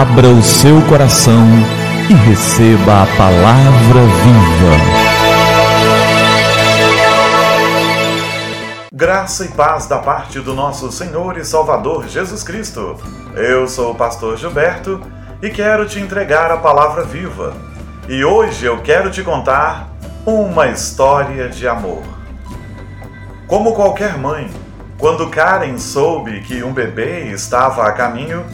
Abra o seu coração e receba a palavra viva. Graça e paz da parte do nosso Senhor e Salvador Jesus Cristo. Eu sou o pastor Gilberto e quero te entregar a palavra viva. E hoje eu quero te contar uma história de amor. Como qualquer mãe, quando Karen soube que um bebê estava a caminho,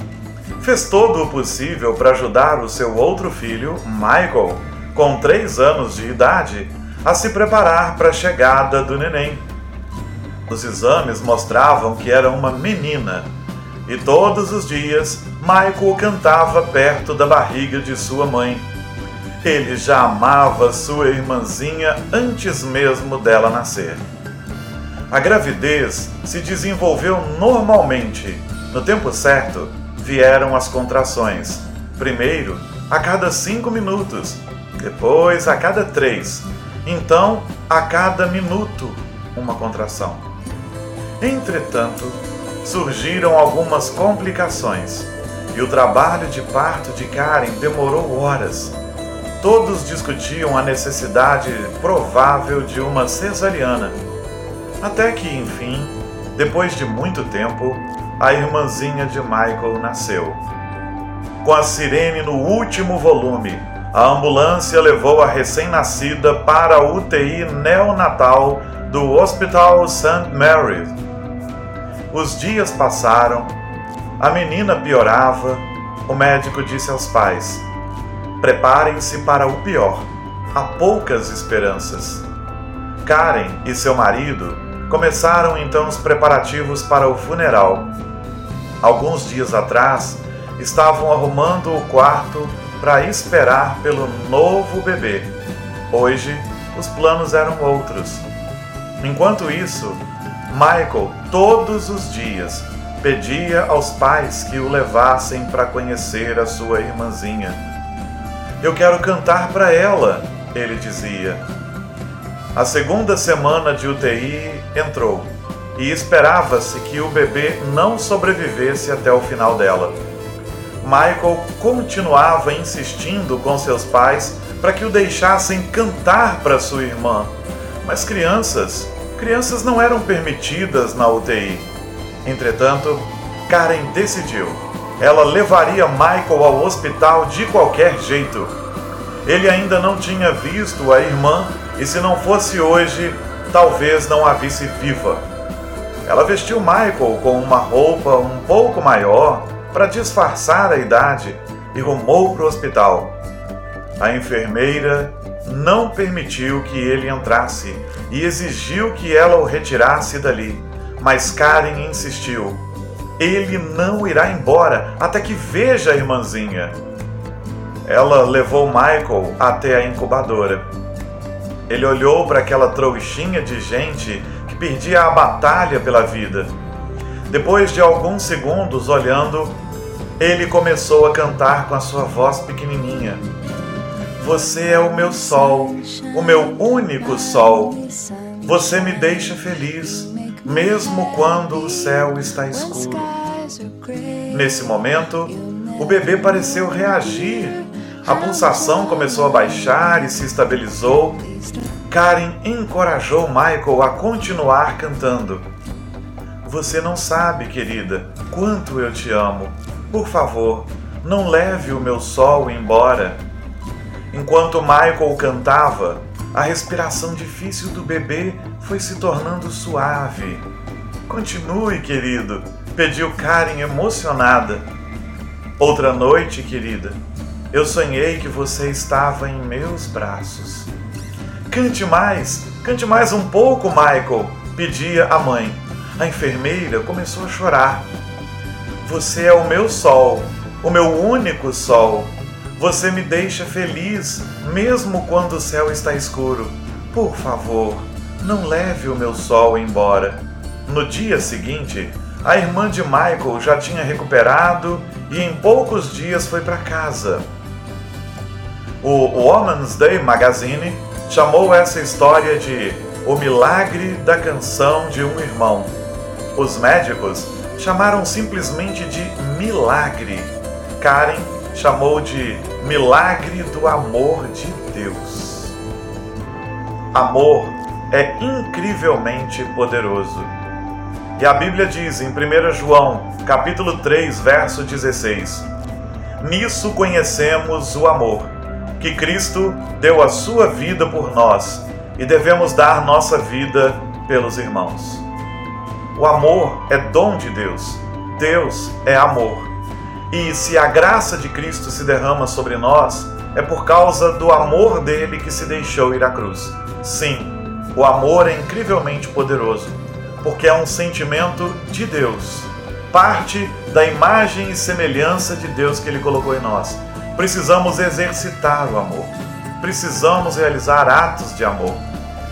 fez todo o possível para ajudar o seu outro filho, Michael, com 3 anos de idade, a se preparar para a chegada do neném. Os exames mostravam que era uma menina, e todos os dias Michael cantava perto da barriga de sua mãe. Ele já amava sua irmãzinha antes mesmo dela nascer. A gravidez se desenvolveu normalmente. No tempo certo, vieram as contrações. Primeiro, a cada cinco minutos, depois a cada três, então a cada minuto, uma contração. Entretanto, surgiram algumas complicações e o trabalho de parto de Karen demorou horas. Todos discutiam a necessidade provável de uma cesariana até que, enfim, depois de muito tempo, a irmãzinha de Michael nasceu. Com a sirene no último volume, a ambulância levou a recém-nascida para a UTI neonatal do Hospital St. Mary's. Os dias passaram, a menina piorava, o médico disse aos pais: Preparem-se para o pior, há poucas esperanças. Karen e seu marido Começaram então os preparativos para o funeral. Alguns dias atrás, estavam arrumando o quarto para esperar pelo novo bebê. Hoje, os planos eram outros. Enquanto isso, Michael, todos os dias, pedia aos pais que o levassem para conhecer a sua irmãzinha. Eu quero cantar para ela, ele dizia. A segunda semana de UTI entrou e esperava-se que o bebê não sobrevivesse até o final dela. Michael continuava insistindo com seus pais para que o deixassem cantar para sua irmã, mas crianças, crianças não eram permitidas na UTI. Entretanto, Karen decidiu. Ela levaria Michael ao hospital de qualquer jeito. Ele ainda não tinha visto a irmã e se não fosse hoje, talvez não a visse viva. Ela vestiu Michael com uma roupa um pouco maior para disfarçar a idade e rumou para o hospital. A enfermeira não permitiu que ele entrasse e exigiu que ela o retirasse dali, mas Karen insistiu. Ele não irá embora até que veja a irmãzinha. Ela levou Michael até a incubadora. Ele olhou para aquela trouxinha de gente que perdia a batalha pela vida. Depois de alguns segundos olhando, ele começou a cantar com a sua voz pequenininha. Você é o meu sol, o meu único sol. Você me deixa feliz, mesmo quando o céu está escuro. Nesse momento, o bebê pareceu reagir a pulsação começou a baixar e se estabilizou. Karen encorajou Michael a continuar cantando. Você não sabe, querida, quanto eu te amo. Por favor, não leve o meu sol embora. Enquanto Michael cantava, a respiração difícil do bebê foi se tornando suave. Continue, querido, pediu Karen emocionada. Outra noite, querida, eu sonhei que você estava em meus braços. Cante mais, cante mais um pouco, Michael, pedia a mãe. A enfermeira começou a chorar. Você é o meu sol, o meu único sol. Você me deixa feliz, mesmo quando o céu está escuro. Por favor, não leve o meu sol embora. No dia seguinte, a irmã de Michael já tinha recuperado e em poucos dias foi para casa. O Woman's Day Magazine chamou essa história de O Milagre da Canção de um Irmão. Os médicos chamaram simplesmente de milagre. Karen chamou de milagre do amor de Deus. Amor é incrivelmente poderoso. E a Bíblia diz em 1 João, capítulo 3, verso 16: Nisso conhecemos o amor, que Cristo deu a sua vida por nós e devemos dar nossa vida pelos irmãos. O amor é dom de Deus. Deus é amor. E se a graça de Cristo se derrama sobre nós, é por causa do amor dele que se deixou ir à cruz. Sim, o amor é incrivelmente poderoso, porque é um sentimento de Deus, parte da imagem e semelhança de Deus que ele colocou em nós. Precisamos exercitar o amor, precisamos realizar atos de amor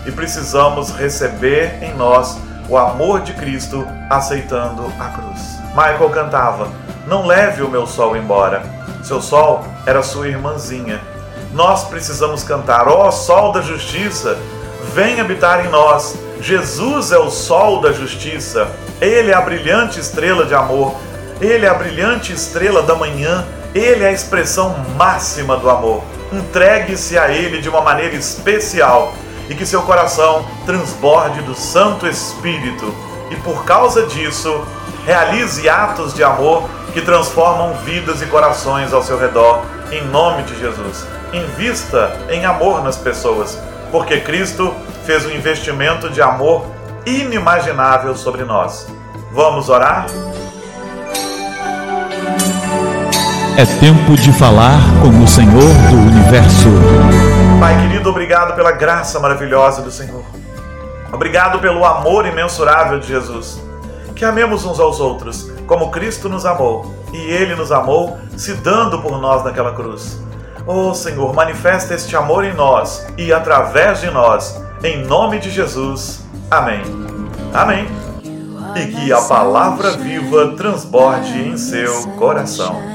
e precisamos receber em nós o amor de Cristo aceitando a cruz. Michael cantava: Não leve o meu sol embora. Seu sol era sua irmãzinha. Nós precisamos cantar: Ó oh, sol da justiça, vem habitar em nós. Jesus é o sol da justiça. Ele é a brilhante estrela de amor. Ele é a brilhante estrela da manhã. Ele é a expressão máxima do amor. Entregue-se a Ele de uma maneira especial e que seu coração transborde do Santo Espírito e por causa disso realize atos de amor que transformam vidas e corações ao seu redor, em nome de Jesus. Invista em amor nas pessoas, porque Cristo fez um investimento de amor inimaginável sobre nós. Vamos orar? É tempo de falar com o Senhor do universo. Pai querido, obrigado pela graça maravilhosa do Senhor. Obrigado pelo amor imensurável de Jesus. Que amemos uns aos outros, como Cristo nos amou, e Ele nos amou se dando por nós naquela cruz. Oh Senhor, manifesta este amor em nós e através de nós, em nome de Jesus. Amém. Amém. E que a palavra viva transborde em seu coração.